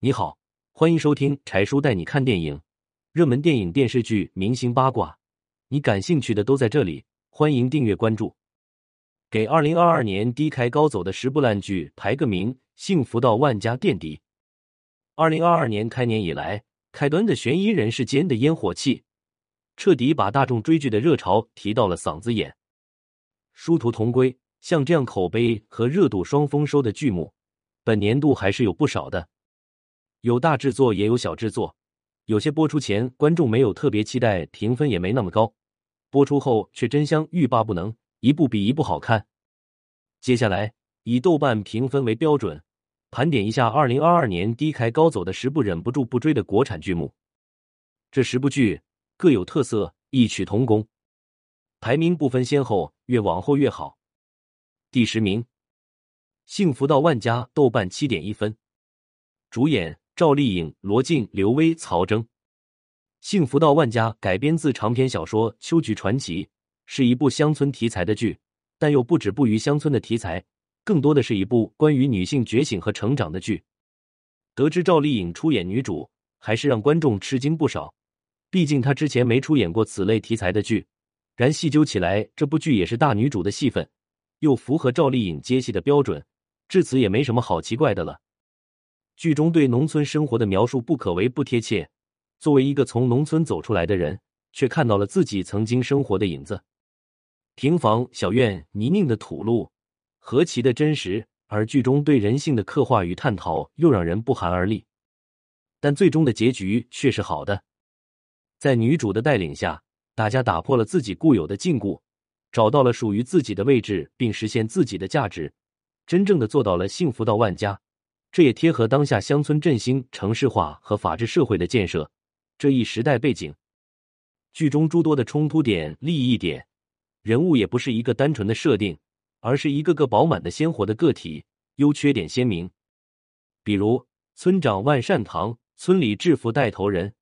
你好，欢迎收听柴叔带你看电影，热门电影、电视剧、明星八卦，你感兴趣的都在这里。欢迎订阅关注。给二零二二年低开高走的十部烂剧排个名，幸福到万家垫底。二零二二年开年以来，开端的悬疑人世间的烟火气，彻底把大众追剧的热潮提到了嗓子眼。殊途同归，像这样口碑和热度双丰收的剧目，本年度还是有不少的。有大制作，也有小制作。有些播出前观众没有特别期待，评分也没那么高；播出后却真香，欲罢不能，一部比一部好看。接下来以豆瓣评分为标准，盘点一下二零二二年低开高走的十部忍不住不追的国产剧目。这十部剧各有特色，异曲同工，排名不分先后，越往后越好。第十名，《幸福到万家》，豆瓣七点一分，主演。赵丽颖、罗晋、刘威、曹征，《幸福到万家》改编自长篇小说《秋菊传奇》，是一部乡村题材的剧，但又不止步于乡村的题材，更多的是一部关于女性觉醒和成长的剧。得知赵丽颖出演女主，还是让观众吃惊不少。毕竟她之前没出演过此类题材的剧，然细究起来，这部剧也是大女主的戏份，又符合赵丽颖接戏的标准，至此也没什么好奇怪的了。剧中对农村生活的描述不可谓不贴切。作为一个从农村走出来的人，却看到了自己曾经生活的影子。平房、小院、泥泞的土路，何其的真实！而剧中对人性的刻画与探讨，又让人不寒而栗。但最终的结局却是好的。在女主的带领下，大家打破了自己固有的禁锢，找到了属于自己的位置，并实现自己的价值，真正的做到了幸福到万家。这也贴合当下乡村振兴、城市化和法治社会的建设这一时代背景。剧中诸多的冲突点、利益点、人物也不是一个单纯的设定，而是一个个饱满的鲜活的个体，优缺点鲜明。比如村长万善堂，村里制服带头人，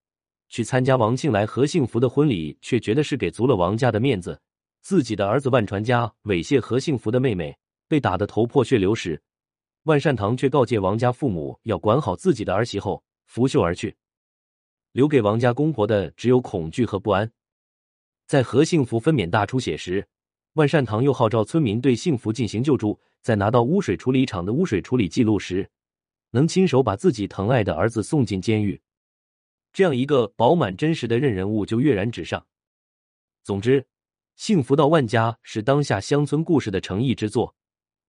去参加王庆来和幸福的婚礼，却觉得是给足了王家的面子。自己的儿子万传家猥亵何幸福的妹妹，被打得头破血流时。万善堂却告诫王家父母要管好自己的儿媳后，拂袖而去，留给王家公婆的只有恐惧和不安。在何幸福分娩大出血时，万善堂又号召村民对幸福进行救助。在拿到污水处理厂的污水处理记录时，能亲手把自己疼爱的儿子送进监狱。这样一个饱满真实的任人物就跃然纸上。总之，幸福到万家是当下乡村故事的诚意之作。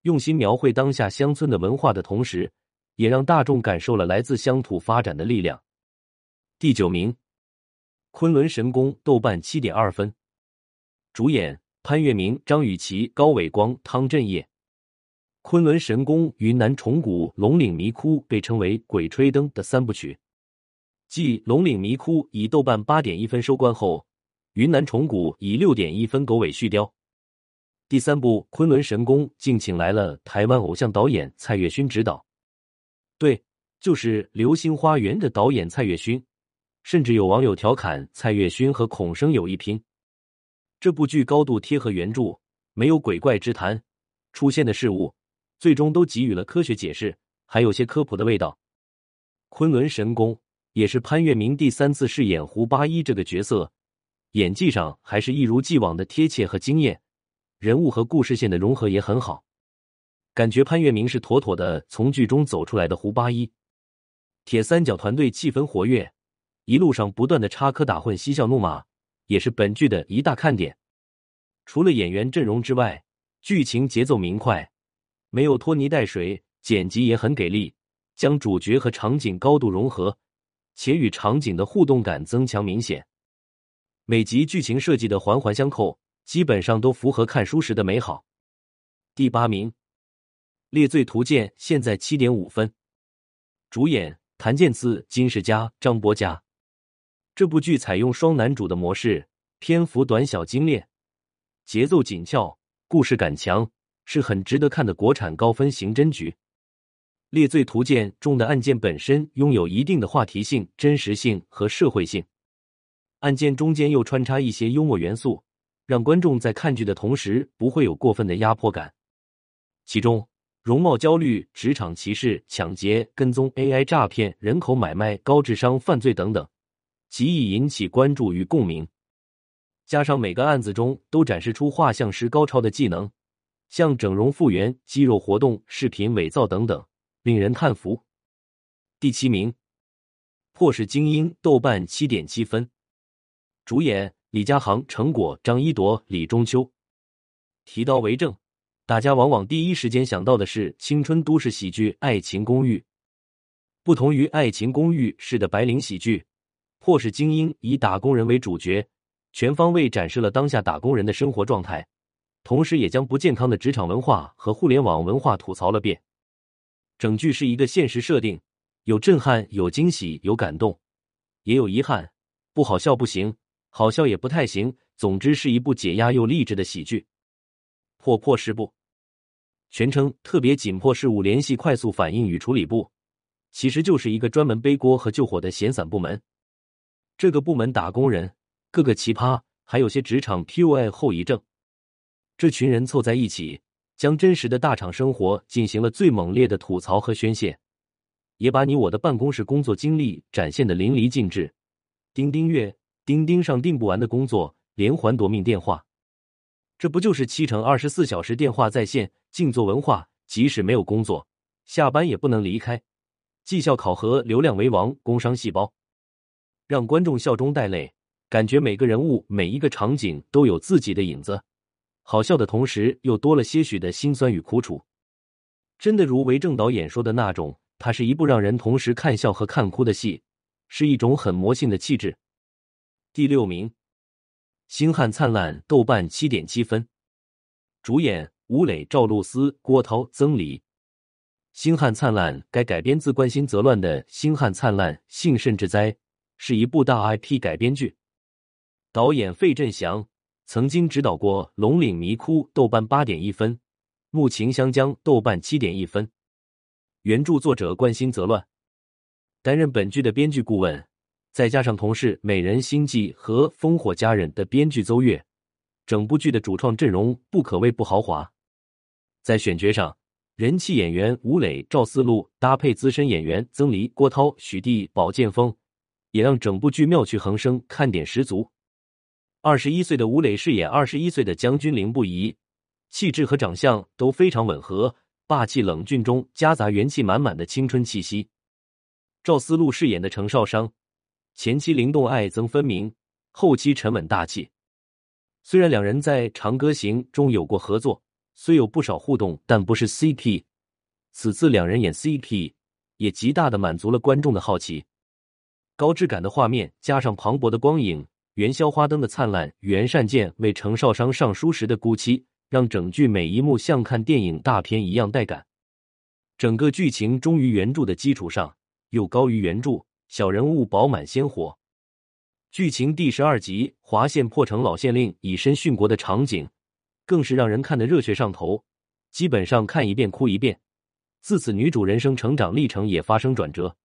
用心描绘当下乡村的文化的同时，也让大众感受了来自乡土发展的力量。第九名，《昆仑神功》豆瓣七点二分，主演潘粤明、张雨绮、高伟光、汤镇业。《昆仑神功》云南虫谷龙岭迷窟被称为“鬼吹灯”的三部曲，继《龙岭迷窟》以豆瓣八点一分收官后，云南虫谷以六点一分狗尾续貂。第三部《昆仑神功》竟请来了台湾偶像导演蔡岳勋执导，对，就是《流星花园》的导演蔡岳勋。甚至有网友调侃蔡岳勋和孔生有一拼。这部剧高度贴合原著，没有鬼怪之谈，出现的事物最终都给予了科学解释，还有些科普的味道。《昆仑神功》也是潘粤明第三次饰演胡八一这个角色，演技上还是一如既往的贴切和惊艳。人物和故事线的融合也很好，感觉潘粤明是妥妥的从剧中走出来的胡八一。铁三角团队气氛活跃，一路上不断的插科打诨、嬉笑怒骂，也是本剧的一大看点。除了演员阵容之外，剧情节奏明快，没有拖泥带水，剪辑也很给力，将主角和场景高度融合，且与场景的互动感增强明显。每集剧情设计的环环相扣。基本上都符合看书时的美好。第八名，《猎罪图鉴》现在七点五分，主演谭健次、金世佳、张博佳。这部剧采用双男主的模式，篇幅短小精炼，节奏紧俏，故事感强，是很值得看的国产高分刑侦剧。《猎罪图鉴》中的案件本身拥有一定的话题性、真实性和社会性，案件中间又穿插一些幽默元素。让观众在看剧的同时不会有过分的压迫感。其中，容貌焦虑、职场歧视、抢劫、跟踪、AI 诈骗、人口买卖、高智商犯罪等等，极易引起关注与共鸣。加上每个案子中都展示出画像师高超的技能，像整容复原、肌肉活动、视频伪造等等，令人叹服。第七名，《破事精英》豆瓣七点七分，主演李佳航、陈果、张一铎、李中秋。提到为政，大家往往第一时间想到的是青春都市喜剧《爱情公寓》。不同于《爱情公寓》式的白领喜剧，《破事精英》以打工人为主角。全方位展示了当下打工人的生活状态，同时也将不健康的职场文化和互联网文化吐槽了遍。整剧是一个现实设定，有震撼，有惊喜，有感动，也有遗憾。不好笑不行，好笑也不太行。总之是一部解压又励志的喜剧。破破事部，全称特别紧迫事务联系快速反应与处理部，其实就是一个专门背锅和救火的闲散部门。这个部门打工人。各个奇葩，还有些职场 PUA 后遗症。这群人凑在一起，将真实的大厂生活进行了最猛烈的吐槽和宣泄，也把你我的办公室工作经历展现的淋漓尽致。丁丁月，钉钉上订不完的工作，连环夺命电话，这不就是七乘二十四小时电话在线，静坐文化？即使没有工作，下班也不能离开。绩效考核，流量为王，工商细胞，让观众笑中带泪。感觉每个人物、每一个场景都有自己的影子，好笑的同时又多了些许的辛酸与苦楚。真的如韦正导演说的那种，它是一部让人同时看笑和看哭的戏，是一种很魔性的气质。第六名，《星汉灿烂》豆瓣七点七分，主演吴磊、赵露思、郭涛、曾黎。《星汉灿烂》该改编自关心则乱的《星汉灿烂，幸甚至哉》，是一部大 IP 改编剧。导演费振祥曾经指导过《龙岭迷窟》，豆瓣八点一分；《木晴香江》，豆瓣七点一分。原著作者关心则乱，担任本剧的编剧顾问，再加上同事《美人心计》和《烽火佳人》的编剧邹越，整部剧的主创阵容不可谓不豪华。在选角上，人气演员吴磊、赵思路搭配资深演员曾黎、郭涛、许娣、宝剑锋，也让整部剧妙趣横生，看点十足。二十一岁的吴磊饰演二十一岁的将军凌不疑，气质和长相都非常吻合，霸气冷峻中夹杂元气满满的青春气息。赵思路饰演的程少商，前期灵动爱憎分明，后期沉稳大气。虽然两人在《长歌行》中有过合作，虽有不少互动，但不是 CP。此次两人演 CP，也极大的满足了观众的好奇。高质感的画面加上磅礴的光影。元宵花灯的灿烂，袁善剑为程少商上书时的孤凄，让整剧每一幕像看电影大片一样带感。整个剧情忠于原著的基础上，又高于原著，小人物饱满鲜活。剧情第十二集华县破城老县令以身殉国的场景，更是让人看得热血上头，基本上看一遍哭一遍。自此，女主人生成长历程也发生转折。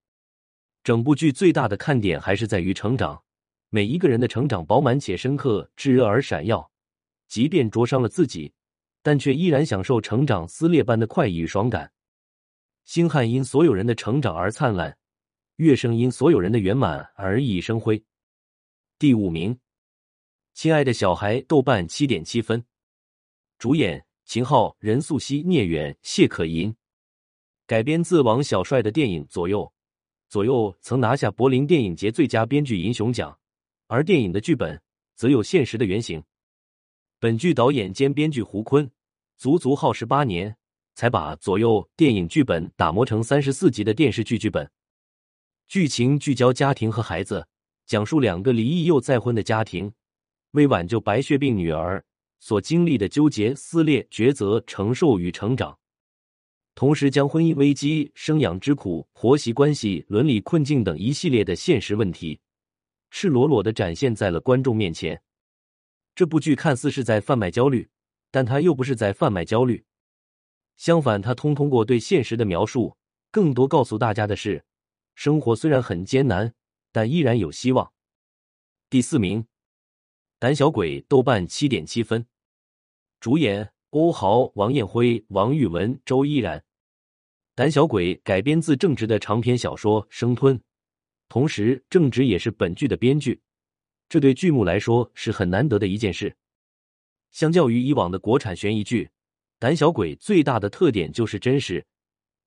整部剧最大的看点还是在于成长。每一个人的成长饱满且深刻，炙热而闪耀。即便灼伤了自己，但却依然享受成长撕裂般的快意与爽感。星汉因所有人的成长而灿烂，乐声因所有人的圆满而熠熠生辉。第五名，亲爱的小孩，豆瓣七点七分。主演秦昊、任素汐、聂远、谢可寅。改编自王小帅的电影《左右》，左右曾拿下柏林电影节最佳编剧银熊奖。而电影的剧本则有现实的原型。本剧导演兼编剧胡坤足足耗时八年，才把左右电影剧本打磨成三十四集的电视剧剧本。剧情聚焦家庭和孩子，讲述两个离异又再婚的家庭为挽救白血病女儿所经历的纠结、撕裂、抉择、承受与成长，同时将婚姻危机、生养之苦、婆媳关系、伦理困境等一系列的现实问题。赤裸裸的展现在了观众面前。这部剧看似是在贩卖焦虑，但它又不是在贩卖焦虑。相反，它通通过对现实的描述，更多告诉大家的是：生活虽然很艰难，但依然有希望。第四名，《胆小鬼》豆瓣七点七分，主演欧豪、王艳辉、王玉雯、周依然。胆小鬼改编自正直的长篇小说《生吞》，同时正直也是本剧的编剧，这对剧目来说是很难得的一件事。相较于以往的国产悬疑剧，《胆小鬼》最大的特点就是真实，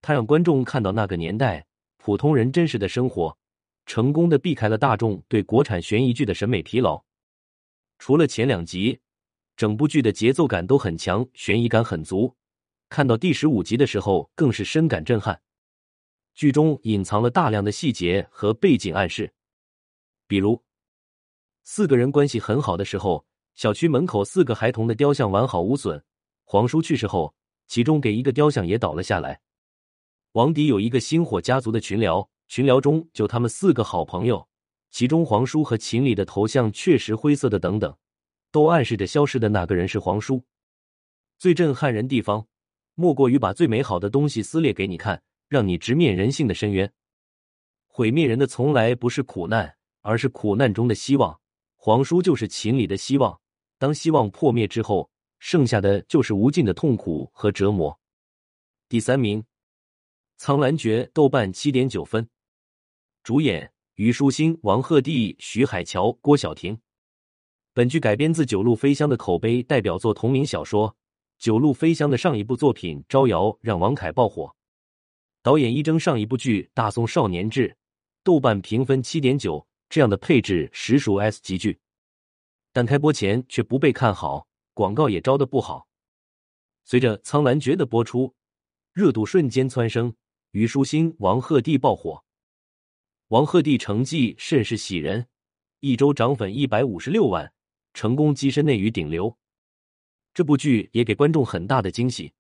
它让观众看到那个年代普通人真实的生活，成功的避开了大众对国产悬疑剧的审美疲劳。除了前两集，整部剧的节奏感都很强，悬疑感很足。看到第十五集的时候，更是深感震撼。剧中隐藏了大量的细节和背景暗示，比如四个人关系很好的时候。小区门口四个孩童的雕像完好无损。皇叔去世后，其中给一个雕像也倒了下来。王迪有一个星火家族的群聊，群聊中就他们四个好朋友，其中皇叔和秦里的头像确实灰色的，等等，都暗示着消失的那个人是皇叔。最震撼人地方，莫过于把最美好的东西撕裂给你看，让你直面人性的深渊。毁灭人的从来不是苦难，而是苦难中的希望。皇叔就是秦里的希望。当希望破灭之后，剩下的就是无尽的痛苦和折磨。第三名，《苍兰诀》豆瓣七点九分，主演虞书欣、王鹤棣、徐海乔、郭晓婷。本剧改编自九路飞香的口碑代表作同名小说。九路飞香的上一部作品《招摇》让王凯爆火。导演一征上一部剧《大宋少年志》，豆瓣评分七点九，这样的配置实属 S 级剧。但开播前却不被看好，广告也招的不好。随着《苍兰诀》的播出，热度瞬间蹿升，虞书欣、王鹤棣爆火。王鹤棣成绩甚是喜人，一周涨粉一百五十六万，成功跻身内娱顶流。这部剧也给观众很大的惊喜。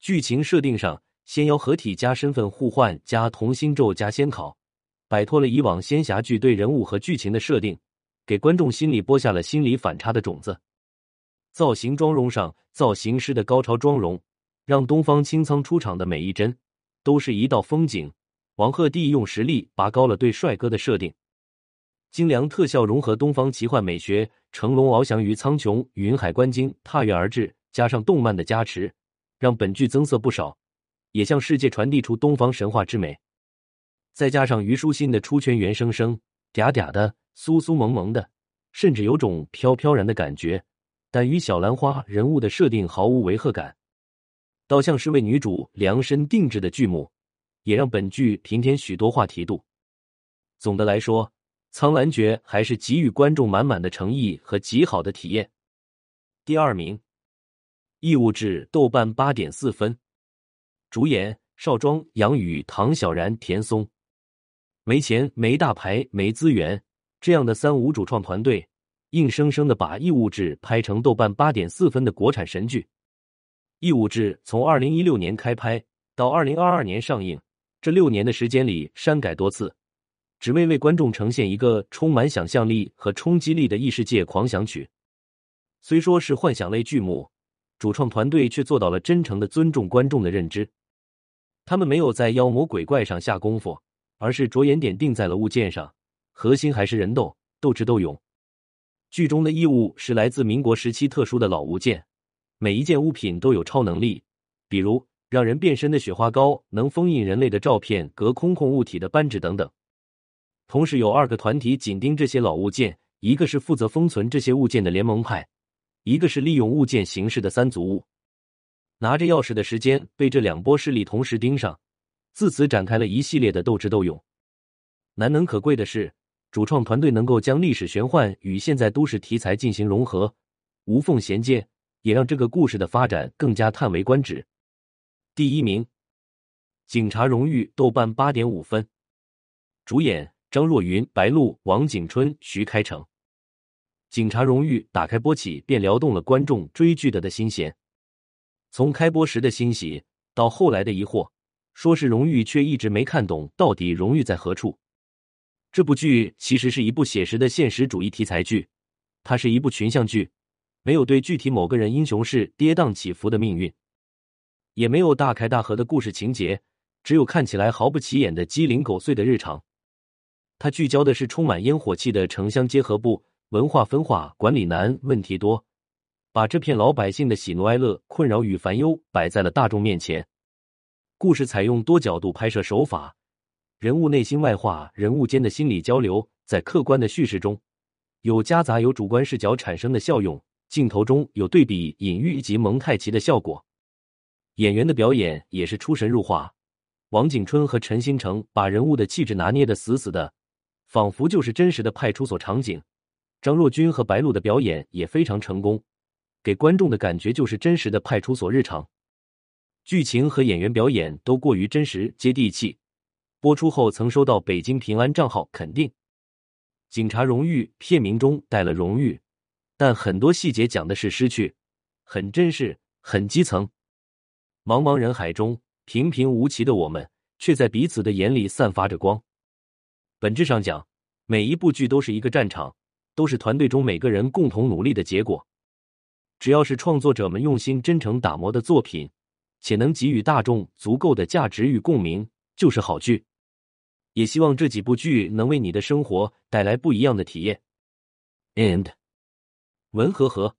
剧情设定上，仙妖合体加身份互换加同心咒加仙考，摆脱了以往仙侠剧对人物和剧情的设定。给观众心里播下了心理反差的种子。造型妆容上，造型师的高超妆容让东方青苍出场的每一帧都是一道风景。王鹤棣用实力拔高了对帅哥的设定，精良特效融合东方奇幻美学，成龙翱翔于苍穹，云海观鲸踏月而至，加上动漫的加持，让本剧增色不少，也向世界传递出东方神话之美。再加上虞书欣的出圈原声声嗲嗲的。酥酥萌萌的，甚至有种飘飘然的感觉，但与小兰花人物的设定毫无违和感，倒像是为女主量身定制的剧目，也让本剧平添许多话题度。总的来说，《苍兰诀》还是给予观众满满的诚意和极好的体验。第二名，《异物志》豆瓣八点四分，主演邵庄、杨宇、唐小然、田松。没钱、没大牌、没资源。这样的三无主创团队，硬生生的把《异物志》拍成豆瓣八点四分的国产神剧。《异物志》从二零一六年开拍到二零二二年上映，这六年的时间里删改多次，只为为观众呈现一个充满想象力和冲击力的异世界狂想曲。虽说是幻想类剧目，主创团队却做到了真诚的尊重观众的认知。他们没有在妖魔鬼怪上下功夫，而是着眼点定在了物件上。核心还是人斗，斗智斗勇。剧中的异物是来自民国时期特殊的老物件，每一件物品都有超能力，比如让人变身的雪花膏，能封印人类的照片，隔空控物体的扳指等等。同时有二个团体紧盯这些老物件，一个是负责封存这些物件的联盟派，一个是利用物件形式的三足物。拿着钥匙的时间被这两波势力同时盯上，自此展开了一系列的斗智斗勇。难能可贵的是。主创团队能够将历史玄幻与现在都市题材进行融合，无缝衔接，也让这个故事的发展更加叹为观止。第一名，《警察荣誉》豆瓣八点五分，主演张若昀、白鹿、王景春、徐开骋。《警察荣誉》打开播起便撩动了观众追剧的的心弦，从开播时的欣喜到后来的疑惑，说是荣誉，却一直没看懂到底荣誉在何处。这部剧其实是一部写实的现实主义题材剧，它是一部群像剧，没有对具体某个人英雄式跌宕起伏的命运，也没有大开大合的故事情节，只有看起来毫不起眼的鸡零狗碎的日常。它聚焦的是充满烟火气的城乡结合部，文化分化，管理难，问题多，把这片老百姓的喜怒哀乐、困扰与烦忧摆在了大众面前。故事采用多角度拍摄手法，人物内心外化，人物间的心理交流，在客观的叙事中，有夹杂有主观视角产生的效用，镜头中有对比、隐喻以及蒙太奇的效果。演员的表演也是出神入化，王景春和陈新成把人物的气质拿捏的死死的，仿佛就是真实的派出所场景。张若昀和白鹿的表演也非常成功，给观众的感觉就是真实的派出所日常。剧情和演员表演都过于真实接地气。播出后曾收到北京平安账号肯定。警察荣誉片名中带了荣誉，但很多细节讲的是失去，很真实，很基层。茫茫人海中，平平无奇的我们，却在彼此的眼里散发着光。本质上讲，每一部剧都是一个战场，都是团队中每个人共同努力的结果。只要是创作者们用心真诚打磨的作品，且能给予大众足够的价值与共鸣，就是好剧。也希望这几部剧能为你的生活带来不一样的体验。And 文和和。